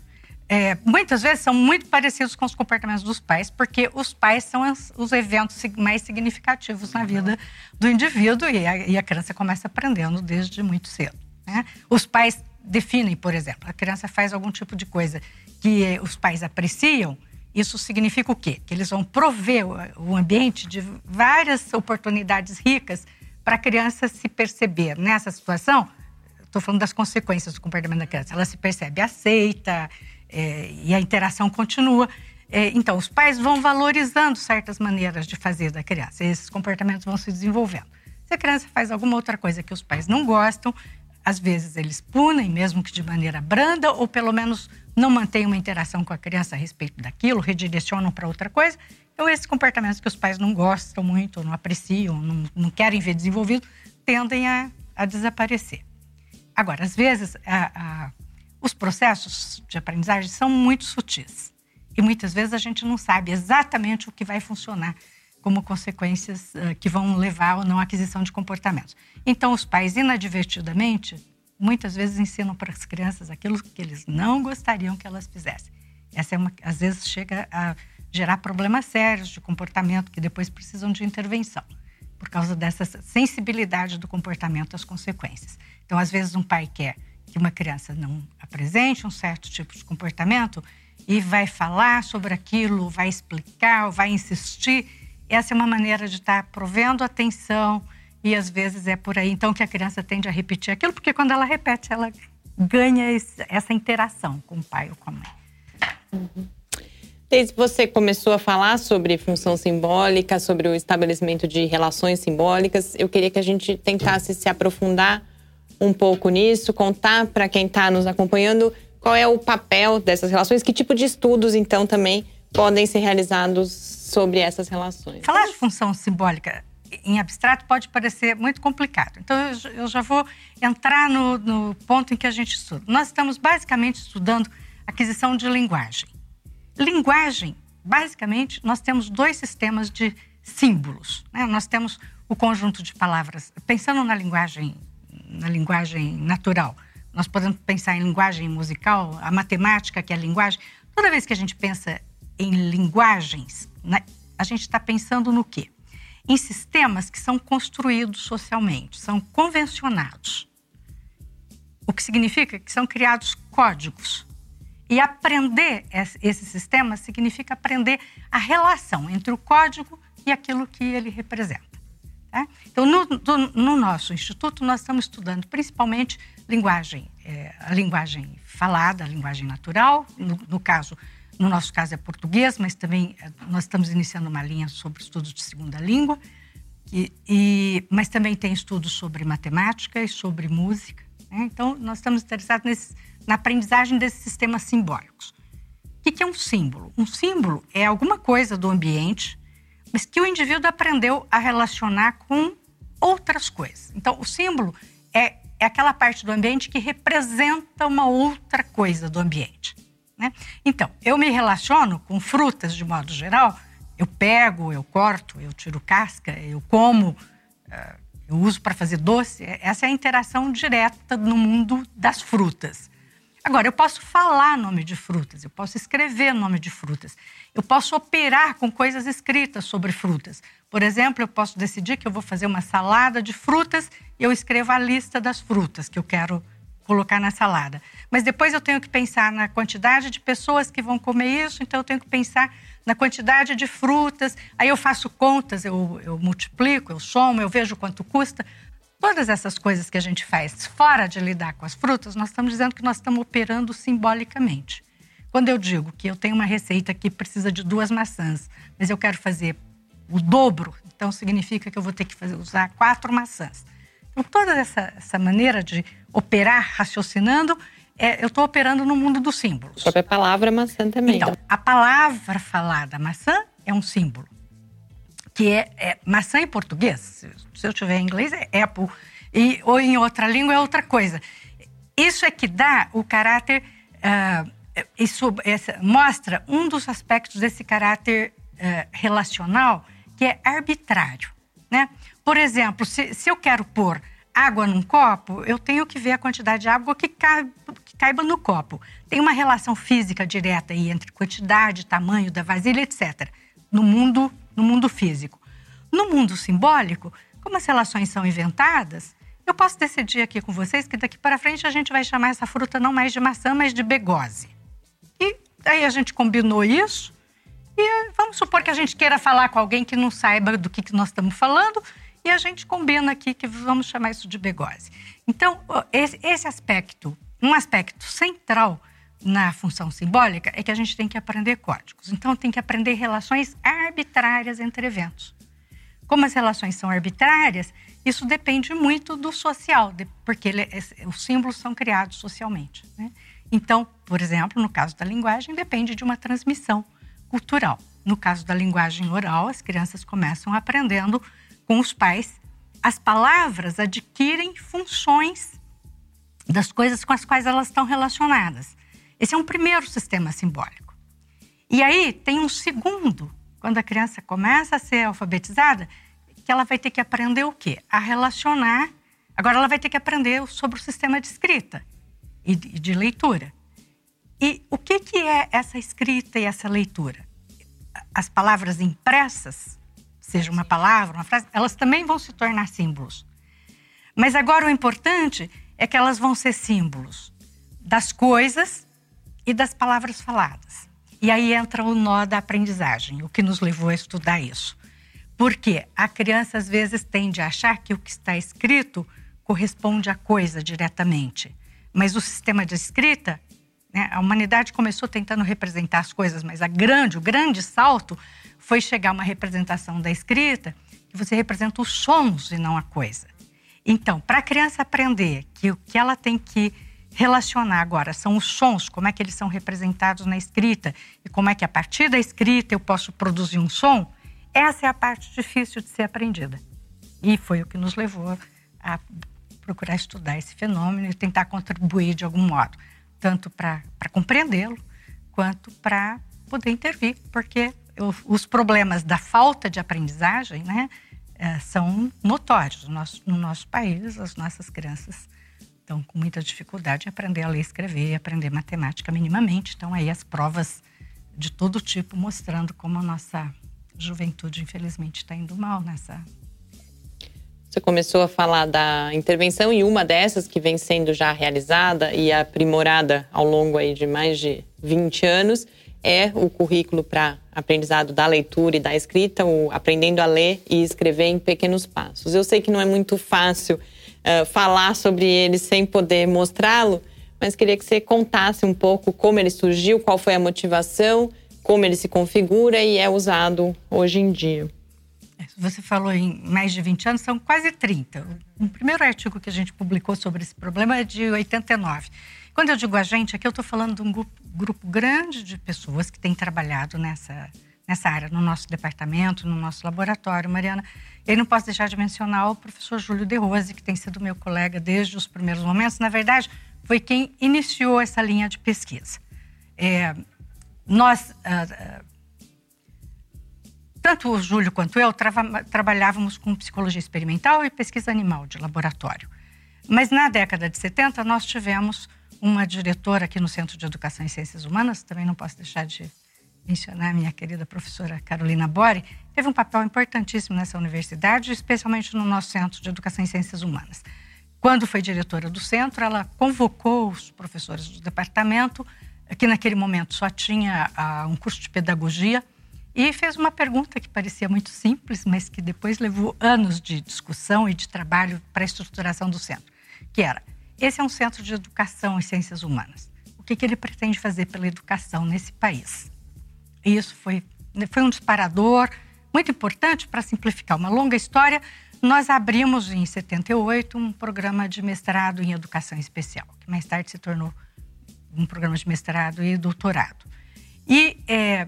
Speaker 9: É, muitas vezes são muito parecidos com os comportamentos dos pais, porque os pais são os, os eventos mais significativos na vida do indivíduo e a, e a criança começa aprendendo desde muito cedo. Né? Os pais definem, por exemplo, a criança faz algum tipo de coisa que os pais apreciam, isso significa o quê? Que eles vão prover o ambiente de várias oportunidades ricas para a criança se perceber nessa situação, estou falando das consequências do comportamento da criança, ela se percebe aceita é, e a interação continua. É, então, os pais vão valorizando certas maneiras de fazer da criança, e esses comportamentos vão se desenvolvendo. Se a criança faz alguma outra coisa que os pais não gostam, às vezes eles punem, mesmo que de maneira branda, ou pelo menos não mantêm uma interação com a criança a respeito daquilo, redirecionam para outra coisa. Então, esses comportamentos que os pais não gostam muito, não apreciam, não, não querem ver desenvolvido, tendem a, a desaparecer. Agora, às vezes, a, a, os processos de aprendizagem são muito sutis. E muitas vezes a gente não sabe exatamente o que vai funcionar como consequências uh, que vão levar ou não à aquisição de comportamentos. Então, os pais, inadvertidamente, muitas vezes ensinam para as crianças aquilo que eles não gostariam que elas fizessem. Essa é uma, às vezes chega a gerar problemas sérios de comportamento que depois precisam de intervenção, por causa dessa sensibilidade do comportamento às consequências. Então, às vezes, um pai quer que uma criança não apresente um certo tipo de comportamento e vai falar sobre aquilo, vai explicar, vai insistir. Essa é uma maneira de estar provendo atenção e às vezes é por aí então que a criança tende a repetir aquilo, porque quando ela repete, ela ganha essa interação com o pai ou com a mãe.
Speaker 1: Uhum. Desde você começou a falar sobre função simbólica, sobre o estabelecimento de relações simbólicas, eu queria que a gente tentasse se aprofundar um pouco nisso, contar para quem está nos acompanhando qual é o papel dessas relações, que tipo de estudos, então, também podem ser realizados sobre essas relações.
Speaker 9: Falar de função simbólica em abstrato pode parecer muito complicado. Então, eu já vou entrar no, no ponto em que a gente estuda. Nós estamos basicamente estudando aquisição de linguagem. Linguagem, basicamente, nós temos dois sistemas de símbolos. Né? Nós temos o conjunto de palavras, pensando na linguagem na linguagem natural. Nós podemos pensar em linguagem musical, a matemática, que é a linguagem. Toda vez que a gente pensa em linguagens, né, a gente está pensando no quê? Em sistemas que são construídos socialmente, são convencionados. O que significa que são criados códigos. E aprender esse sistema significa aprender a relação entre o código e aquilo que ele representa. Tá? Então, no, do, no, nosso instituto, nós estamos estudando principalmente linguagem, é, a linguagem falada, a linguagem natural. No, no, caso, no nosso caso é português, mas também é, nós estamos iniciando uma linha sobre estudos de segunda língua. E, e, mas também tem estudos sobre matemática e sobre música. Né? Então, nós estamos interessados nesse, na aprendizagem desses sistemas simbólicos. O que, é um símbolo? Um símbolo é alguma coisa do ambiente mas que o indivíduo aprendeu a relacionar com outras coisas. Então, o símbolo é, é aquela parte do ambiente que representa uma outra coisa do ambiente. Né? Então, eu me relaciono com frutas de modo geral, eu pego, eu corto, eu tiro casca, eu como, eh, eu uso para fazer doce. Essa é a interação direta no mundo das frutas. Agora, eu posso falar nome de frutas, eu posso escrever nome de frutas, eu posso operar com coisas escritas sobre frutas. Por exemplo, eu posso decidir que eu vou fazer uma salada de frutas e eu escrevo a lista das frutas que eu quero colocar na salada. Mas depois eu tenho que pensar na quantidade de pessoas que vão comer isso, então eu tenho que pensar na quantidade de frutas. Aí eu faço contas, eu, eu multiplico, eu somo, eu vejo quanto custa. Todas essas coisas que a gente faz fora de lidar com as frutas, nós estamos dizendo que nós estamos operando simbolicamente. Quando eu digo que eu tenho uma receita que precisa de duas maçãs, mas eu quero fazer o dobro, então significa que eu vou ter que fazer, usar quatro maçãs. Então, toda essa, essa maneira de operar raciocinando, é, eu estou operando no mundo dos símbolos. A
Speaker 1: própria palavra maçã também.
Speaker 9: Então, a palavra falada maçã é um símbolo que é, é, maçã em português, se eu tiver em inglês é apple, e, ou em outra língua é outra coisa. Isso é que dá o caráter, uh, isso essa, mostra um dos aspectos desse caráter uh, relacional que é arbitrário. Né? Por exemplo, se, se eu quero pôr água num copo, eu tenho que ver a quantidade de água que que caiba no copo. Tem uma relação física direta aí entre quantidade, tamanho da vasilha, etc. No mundo no mundo físico. No mundo simbólico, como as relações são inventadas, eu posso decidir aqui com vocês que daqui para frente a gente vai chamar essa fruta não mais de maçã, mas de begose. E aí a gente combinou isso e vamos supor que a gente queira falar com alguém que não saiba do que, que nós estamos falando e a gente combina aqui que vamos chamar isso de begose. Então, esse aspecto, um aspecto central na função simbólica é que a gente tem que aprender códigos. Então, tem que aprender relações arbitrárias entre eventos. como as relações são arbitrárias, isso depende muito do social, porque ele, os símbolos são criados socialmente. Né? Então, por exemplo, no caso da linguagem, depende de uma transmissão cultural. No caso da linguagem oral, as crianças começam aprendendo com os pais. As palavras adquirem funções das coisas com as quais elas estão relacionadas. Esse é um primeiro sistema simbólico. E aí tem um segundo, quando a criança começa a ser alfabetizada, que ela vai ter que aprender o quê? A relacionar. Agora ela vai ter que aprender sobre o sistema de escrita e de leitura. E o que, que é essa escrita e essa leitura? As palavras impressas, seja uma palavra, uma frase, elas também vão se tornar símbolos. Mas agora o importante é que elas vão ser símbolos das coisas e das palavras faladas. E aí entra o nó da aprendizagem, o que nos levou a estudar isso. Porque a criança às vezes tende a achar que o que está escrito corresponde à coisa diretamente. Mas o sistema de escrita, né, a humanidade começou tentando representar as coisas, mas a grande, o grande salto foi chegar a uma representação da escrita que você representa os sons e não a coisa. Então, para a criança aprender que o que ela tem que relacionar agora são os sons, como é que eles são representados na escrita e como é que a partir da escrita eu posso produzir um som, essa é a parte difícil de ser aprendida. E foi o que nos levou a procurar estudar esse fenômeno e tentar contribuir de algum modo, tanto para compreendê-lo, quanto para poder intervir, porque os problemas da falta de aprendizagem, né, é, são notórios. No nosso, no nosso país, as nossas crianças estão com muita dificuldade em aprender a ler e escrever, aprender matemática minimamente. Então, aí as provas de todo tipo mostrando como a nossa juventude, infelizmente, está indo mal nessa.
Speaker 1: Você começou a falar da intervenção e uma dessas que vem sendo já realizada e aprimorada ao longo aí de mais de 20 anos é o currículo para aprendizado da leitura e da escrita, o aprendendo a ler e escrever em pequenos passos. Eu sei que não é muito fácil uh, falar sobre ele sem poder mostrá-lo, mas queria que você contasse um pouco como ele surgiu, qual foi a motivação, como ele se configura e é usado hoje em dia.
Speaker 9: Você falou em mais de 20 anos, são quase 30. O primeiro artigo que a gente publicou sobre esse problema é de 89. Quando eu digo a gente, aqui eu estou falando de um grupo, grupo, grande de pessoas que têm trabalhado nessa, nessa área, no nosso departamento, no nosso laboratório, Mariana. E não posso deixar de mencionar o professor Júlio De Rose, que tem sido meu colega desde os primeiros momentos. Na verdade, foi quem iniciou essa linha de pesquisa. É, nós, uh, tanto o Júlio quanto eu, tra trabalhávamos com psicologia experimental e pesquisa animal de laboratório. Mas na década de 70, nós tivemos uma diretora aqui no Centro de Educação e Ciências Humanas, também não posso deixar de mencionar minha querida professora Carolina Bori, teve um papel importantíssimo nessa universidade, especialmente no nosso Centro de Educação e Ciências Humanas. Quando foi diretora do centro, ela convocou os professores do departamento, que naquele momento só tinha uh, um curso de pedagogia, e fez uma pergunta que parecia muito simples, mas que depois levou anos de discussão e de trabalho para a estruturação do centro, que era esse é um centro de educação em ciências humanas. O que, que ele pretende fazer pela educação nesse país? Isso foi, foi um disparador muito importante para simplificar uma longa história. Nós abrimos em 78 um programa de mestrado em educação especial, que mais tarde se tornou um programa de mestrado e doutorado. E é,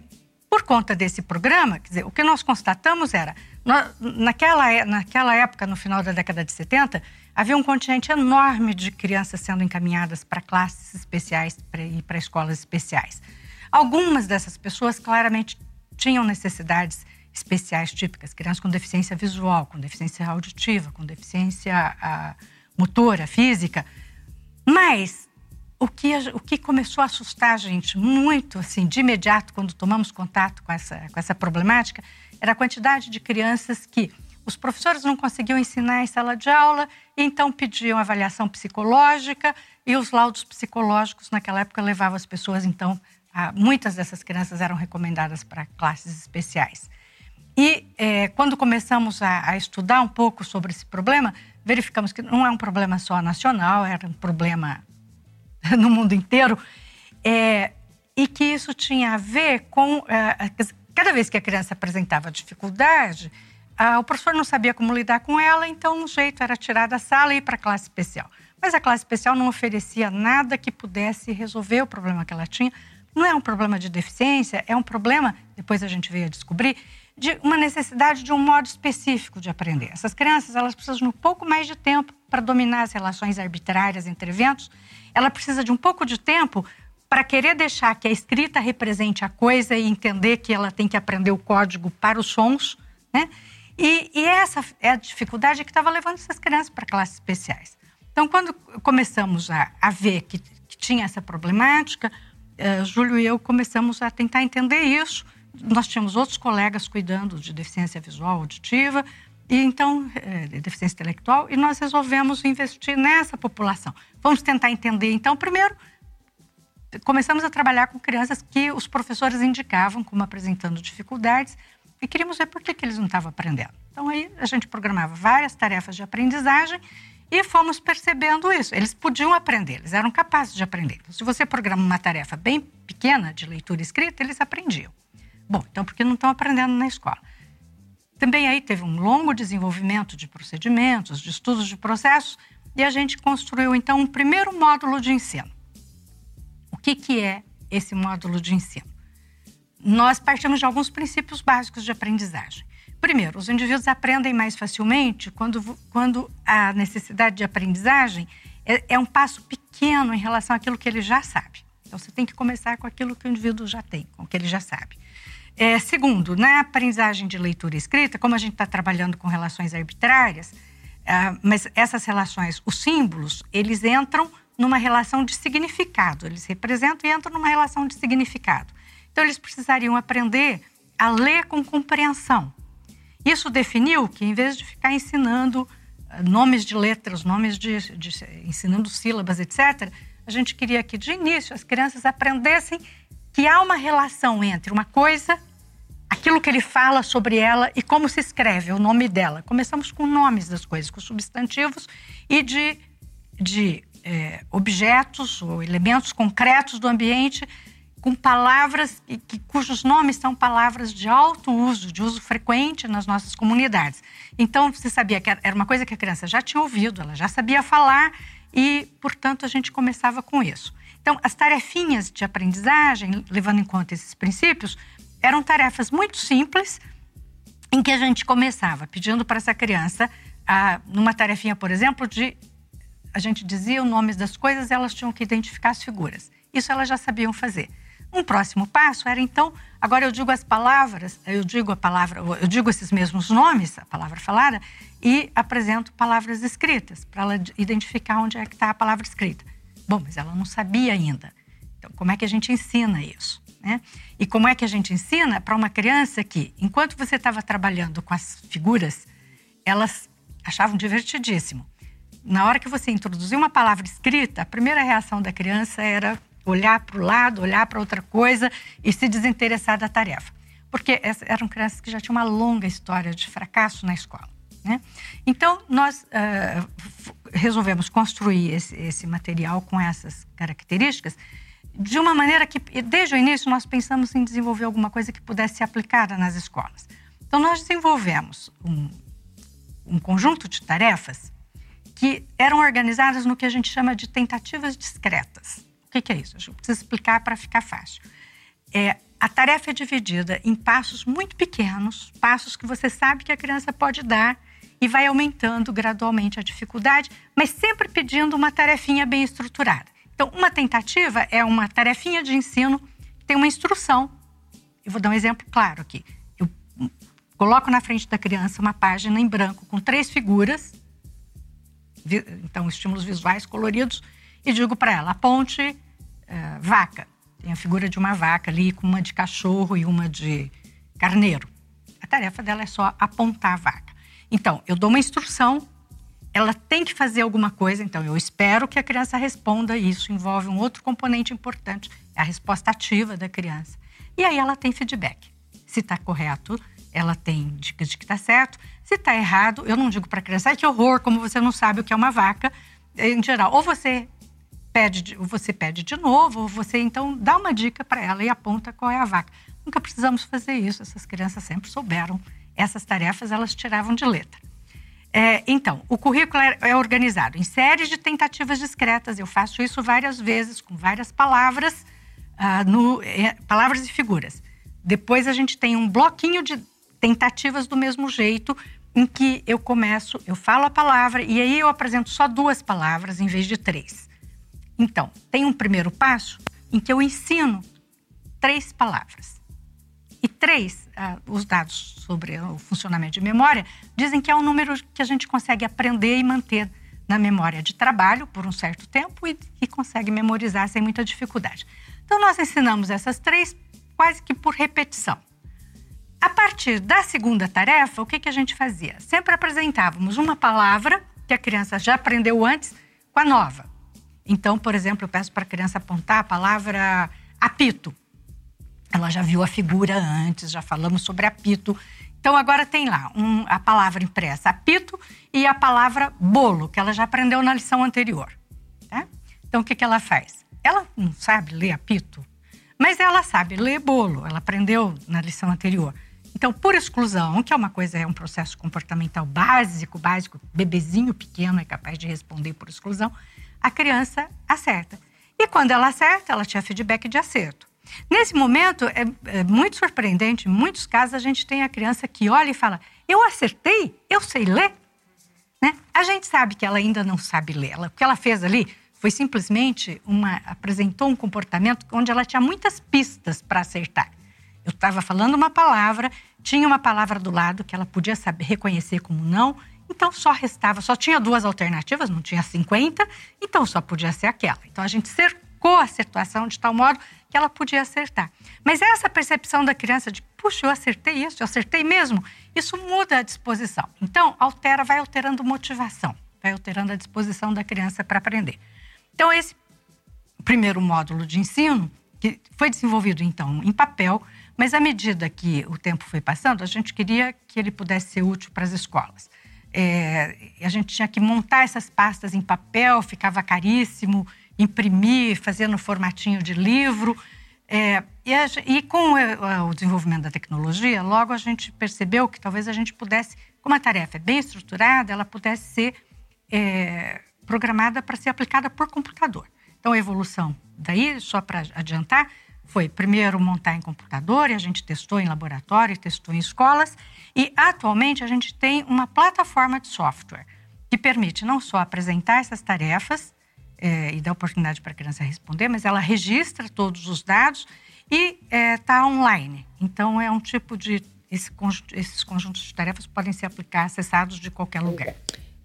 Speaker 9: por conta desse programa, dizer, o que nós constatamos era, nós, naquela, é, naquela época, no final da década de 70, havia um contingente enorme de crianças sendo encaminhadas para classes especiais e para escolas especiais. Algumas dessas pessoas claramente tinham necessidades especiais típicas, crianças com deficiência visual, com deficiência auditiva, com deficiência a, motora, física. Mas o que, o que começou a assustar a gente muito, assim, de imediato, quando tomamos contato com essa, com essa problemática, era a quantidade de crianças que os professores não conseguiam ensinar em sala de aula, então pediam avaliação psicológica e os laudos psicológicos naquela época levavam as pessoas, então, a, muitas dessas crianças eram recomendadas para classes especiais. E é, quando começamos a, a, estudar um pouco sobre esse problema, verificamos que não é um problema só nacional, era um problema no mundo inteiro, é, e que isso tinha a ver com. É, cada vez que a criança apresentava dificuldade, ah, o professor não sabia como lidar com ela, então um jeito era tirar da sala e ir para a classe especial. Mas a classe especial não oferecia nada que pudesse resolver o problema que ela tinha. Não é um problema de deficiência, é um problema, depois a gente veio a descobrir, de uma necessidade de um modo específico de aprender. Essas crianças, elas precisam de um pouco mais de tempo para dominar as relações arbitrárias entre eventos. Ela precisa de um pouco de tempo para querer deixar que a escrita represente a coisa e entender que ela tem que aprender o código para os sons, né? E, e essa é a dificuldade que estava levando essas crianças para classes especiais. Então, quando começamos a, a ver que, que, tinha essa problemática, uh, Júlio e eu começamos a tentar entender isso. Nós tínhamos outros colegas cuidando de deficiência visual auditiva, e então, de deficiência intelectual, e nós resolvemos investir nessa população. Vamos tentar entender, então, primeiro, começamos a trabalhar com crianças que os professores indicavam como apresentando dificuldades, e queríamos ver por que, que eles não estavam aprendendo. Então, aí a gente programava várias tarefas de aprendizagem e fomos percebendo isso. Eles podiam aprender, eles eram capazes de aprender. Então, se você programa uma tarefa bem pequena de leitura e escrita, eles aprendiam. Bom, então por que não estão aprendendo na escola? Também aí teve um longo desenvolvimento de procedimentos, de estudos de processos, e a gente construiu então um primeiro módulo de ensino. O que, que é esse módulo de ensino? nós partimos de alguns princípios básicos de aprendizagem. Primeiro, os indivíduos aprendem mais facilmente quando, quando a necessidade de aprendizagem é, é um passo pequeno em relação àquilo que ele já sabe. Então, você tem que começar com aquilo que o indivíduo já tem, com o que ele já sabe. É, segundo, na aprendizagem de leitura e escrita, como a gente está trabalhando com relações arbitrárias, é, mas essas relações, os símbolos, eles entram numa relação de significado, eles representam e entram numa relação de significado. Então, eles precisariam aprender a ler com compreensão. Isso definiu que, em vez de ficar ensinando eh, nomes de letras, nomes de, de ensinando sílabas, etc., a gente queria que, de início, as crianças aprendessem que há uma relação entre uma coisa, aquilo que ele fala sobre ela e como se escreve o nome dela. Começamos com nomes das coisas, com substantivos e de, de é, objetos ou elementos concretos do ambiente com palavras que, que, cujos nomes são palavras de alto uso, de uso frequente nas nossas comunidades. Então, você sabia que era uma coisa que a criança já tinha ouvido, ela já sabia falar e, portanto, a gente começava com isso. Então, as tarefinhas de aprendizagem, levando em conta esses princípios, eram tarefas muito simples, em que a gente começava pedindo para essa criança, a, numa tarefinha, por exemplo, de a gente dizia os nomes das coisas, elas tinham que identificar as figuras. Isso elas já sabiam fazer. Um próximo passo era então, agora eu digo as palavras, eu digo a palavra, eu digo esses mesmos nomes, a palavra falada, e apresento palavras escritas para ela identificar onde é que está a palavra escrita. Bom, mas ela não sabia ainda. Então, como é que a gente ensina isso? Né? E como é que a gente ensina para uma criança que, enquanto você estava trabalhando com as figuras, elas achavam divertidíssimo. Na hora que você introduziu uma palavra escrita, a primeira reação da criança era olhar para o lado, olhar para outra coisa e se desinteressar da tarefa. Porque eram crianças que já tinham uma longa história de fracasso na escola. Né? Então, nós uh, resolvemos construir esse, esse material com essas características de uma maneira que, desde o início, nós pensamos em desenvolver alguma coisa que pudesse ser aplicada nas escolas. Então, nós desenvolvemos um, um conjunto de tarefas que eram organizadas no que a gente chama de tentativas discretas. O que, é isso? Eu preciso explicar para ficar fácil. É, a tarefa é dividida em passos muito pequenos, passos que você sabe que a criança pode dar e vai aumentando gradualmente a dificuldade, mas sempre pedindo uma tarefinha bem estruturada. Então, uma tentativa é uma tarefinha de ensino que tem uma instrução. Eu vou dar um exemplo claro aqui. Eu coloco na frente da criança uma página em branco com três figuras, então estímulos visuais coloridos, e digo para ela: aponte uh, vaca. Tem a figura de uma vaca ali, com uma de cachorro e uma de carneiro. A tarefa dela é só apontar a vaca. Então, eu dou uma instrução, ela tem que fazer alguma coisa, então eu espero que a criança responda. Isso envolve um outro componente importante, é a resposta ativa da criança. E aí ela tem feedback. Se está correto, ela tem dicas de que está certo. Se está errado, eu não digo para a criança, ai que horror, como você não sabe o que é uma vaca. Em geral, ou você pede, você pede de novo, você então dá uma dica para ela e aponta qual é a vaca. Nunca precisamos fazer isso, essas crianças sempre souberam essas tarefas elas tiravam de letra. É, então, o currículo é, é, organizado em séries de tentativas discretas. Eu faço isso várias vezes, com várias palavras, ah, no, é, palavras e figuras. Depois a gente tem um bloquinho de tentativas do mesmo jeito, em que eu começo, eu falo a palavra e aí eu apresento só duas palavras em vez de três. Então, tem um primeiro passo em que eu ensino três palavras. E três, uh, os dados sobre o funcionamento de memória, dizem que é um número que a gente consegue aprender e manter na memória de trabalho por um certo tempo e, e consegue memorizar sem muita dificuldade. Então, nós ensinamos essas três quase que por repetição. A partir da segunda tarefa, o que, que a gente fazia? Sempre apresentávamos uma palavra que a criança já aprendeu antes com a nova. Então, por exemplo, eu peço para a criança apontar a palavra apito. Ela já viu a figura antes, já falamos sobre apito. Então, agora tem lá um, a palavra impressa apito e a palavra bolo, que ela já aprendeu na lição anterior. Tá? Então, o que, que ela faz? Ela não sabe ler apito, mas ela sabe ler bolo, ela aprendeu na lição anterior. Então, por exclusão, que é uma coisa, é um processo comportamental básico, básico, bebezinho pequeno é capaz de responder por exclusão, a criança acerta. E quando ela acerta, ela tinha feedback de acerto. Nesse momento, é, é, muito surpreendente, em muitos casos, a gente tem a criança que olha e fala: Eu acertei, eu sei ler. Né? A gente sabe que ela ainda não sabe ler. Ela, o que ela fez ali foi simplesmente uma. apresentou um comportamento onde ela tinha muitas pistas para acertar. Eu estava falando uma palavra, tinha uma palavra do lado que ela podia saber reconhecer como não, então só restava, só tinha duas alternativas, não tinha 50, então só podia ser aquela. Então a gente cercou a situação de tal modo que ela podia acertar. Mas essa percepção da criança de, puxa, eu acertei isso, eu acertei mesmo, isso muda a disposição. Então, altera, vai alterando motivação, vai alterando a disposição da criança para aprender. Então, esse primeiro módulo de ensino, que foi desenvolvido então em papel, mas à medida que o tempo foi passando, a gente queria que ele pudesse ser útil para as escolas. É, a gente tinha que montar essas pastas em papel, ficava caríssimo, imprimir, fazer no formatinho de livro. É, e, a, e, com o, desenvolvimento da tecnologia, logo a gente percebeu que talvez a gente pudesse, como a tarefa é bem estruturada, ela pudesse ser é, programada para ser aplicada por computador. Então, a evolução daí, só para adiantar, foi primeiro montar em computador, e a gente testou em laboratório, testou em escolas, e atualmente a gente tem uma plataforma de software que permite não só apresentar essas tarefas é, e dar oportunidade para a criança responder, mas ela registra todos os dados e está é, tá online. Então é um tipo de esse esses conjuntos de tarefas podem ser aplicados, acessados de qualquer lugar.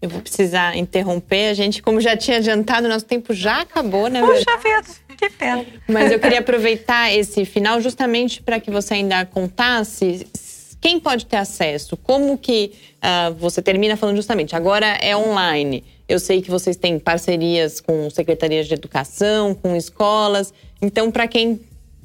Speaker 1: Eu vou precisar interromper. A gente, como já tinha adiantado, nosso tempo já acabou, né?
Speaker 9: Puxa vida, que pena.
Speaker 1: Mas eu queria aproveitar esse final justamente para que você ainda contasse quem pode ter acesso, como que uh, você termina falando justamente, agora é online. Eu sei que vocês têm parcerias com secretarias de educação, com escolas. Então, para quem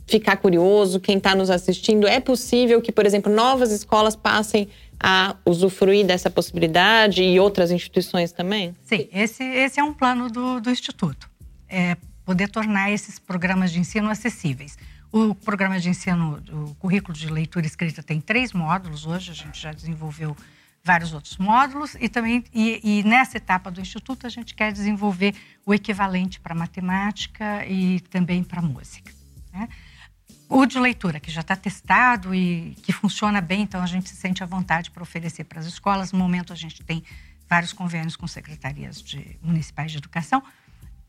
Speaker 1: ficar curioso, quem está nos assistindo, é possível que, por exemplo, novas escolas passem a usufruir dessa possibilidade e outras instituições também?
Speaker 9: Sim, esse, esse é um plano do, do Instituto. É poder tornar esses programas de ensino acessíveis. O programa de ensino, o currículo de leitura escrita tem três módulos hoje, a gente já desenvolveu vários outros módulos e também e, e nessa etapa do instituto a gente quer desenvolver o equivalente para matemática e também para música. Né? O de leitura, que já está testado e que funciona bem, então a gente se sente à vontade para oferecer para as escolas. No momento, a gente tem vários convênios com secretarias de, municipais de educação.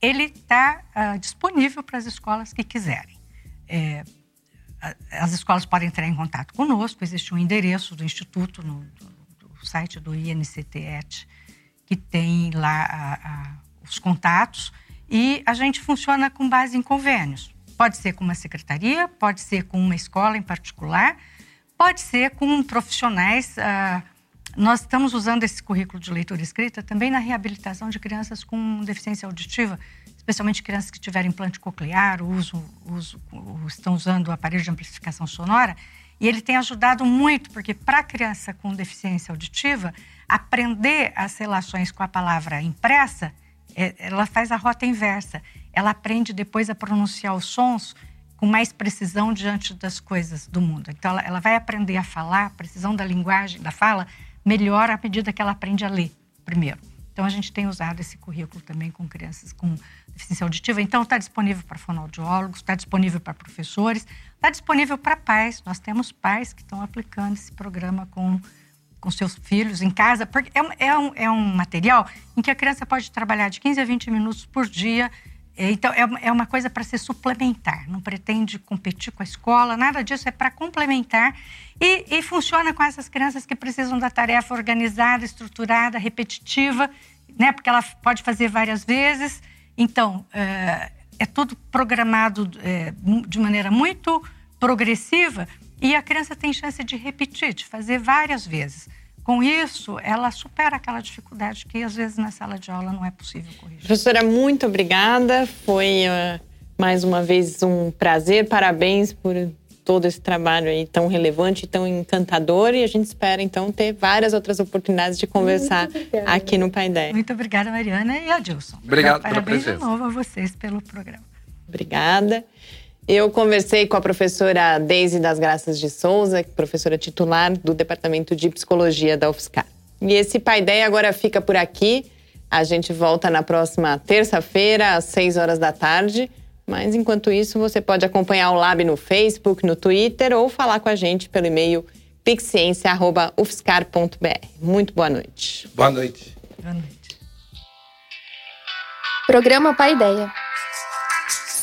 Speaker 9: Ele está uh, ah, disponível para as escolas que quiserem. É, as escolas podem entrar em contato conosco, existe um endereço do Instituto no, no site do INCTET, que tem lá os contatos, e a gente funciona com base em convênios. Pode ser com uma secretaria, pode ser com uma escola em particular, pode ser com profissionais. Ah, nós estamos usando esse currículo de leitura escrita também na reabilitação de crianças com deficiência auditiva, especialmente crianças que tiverem implante coclear, uso, uso, estão usando o aparelho de amplificação sonora. E ele tem ajudado muito, porque para a criança com deficiência auditiva, aprender as relações com a palavra impressa, é, ela faz a rota inversa ela aprende depois a pronunciar os sons com mais precisão diante das coisas do mundo. Então, ela, ela vai aprender a falar, a precisão da linguagem, da fala, melhor à medida que ela aprende a ler, primeiro. Então, a gente tem usado esse currículo também com crianças com deficiência auditiva. Então, está disponível para fonoaudiólogos, está disponível para professores, está disponível para pais. Nós temos pais que estão aplicando esse programa com, com seus filhos em casa, porque é, é, um, é um material em que a criança pode trabalhar de 15 a 20 minutos por dia então, é, é uma coisa para ser suplementar, não pretende competir com a escola, nada disso, é para complementar. E, e, funciona com essas crianças que precisam da tarefa organizada, estruturada, repetitiva, né? porque ela pode fazer várias vezes. Então, é, é tudo programado é, de maneira muito progressiva e a criança tem chance de repetir, de fazer várias vezes. Com isso, ela supera aquela dificuldade que às vezes na sala de aula não é possível corrigir.
Speaker 1: Professora, muito obrigada. Foi uh, mais uma vez um prazer. Parabéns por todo esse trabalho aí tão relevante e tão encantador. E a gente espera então ter várias outras oportunidades de conversar aqui no Painel.
Speaker 9: Muito obrigada, Mariana e Adilson.
Speaker 3: Obrigado
Speaker 9: Parabéns
Speaker 3: pela
Speaker 9: de novo a vocês pelo programa.
Speaker 1: Obrigada. Eu conversei com a professora Deise das Graças de Souza, professora titular do Departamento de Psicologia da UFSCar. E esse Pai Ideia agora fica por aqui. A gente volta na próxima terça-feira, às 6 horas da tarde. Mas enquanto isso, você pode acompanhar o Lab no Facebook, no Twitter ou falar com a gente pelo e-mail pixciência.ufscar.br. Muito boa noite.
Speaker 3: Boa noite.
Speaker 9: Boa noite.
Speaker 2: Programa Pai Ideia.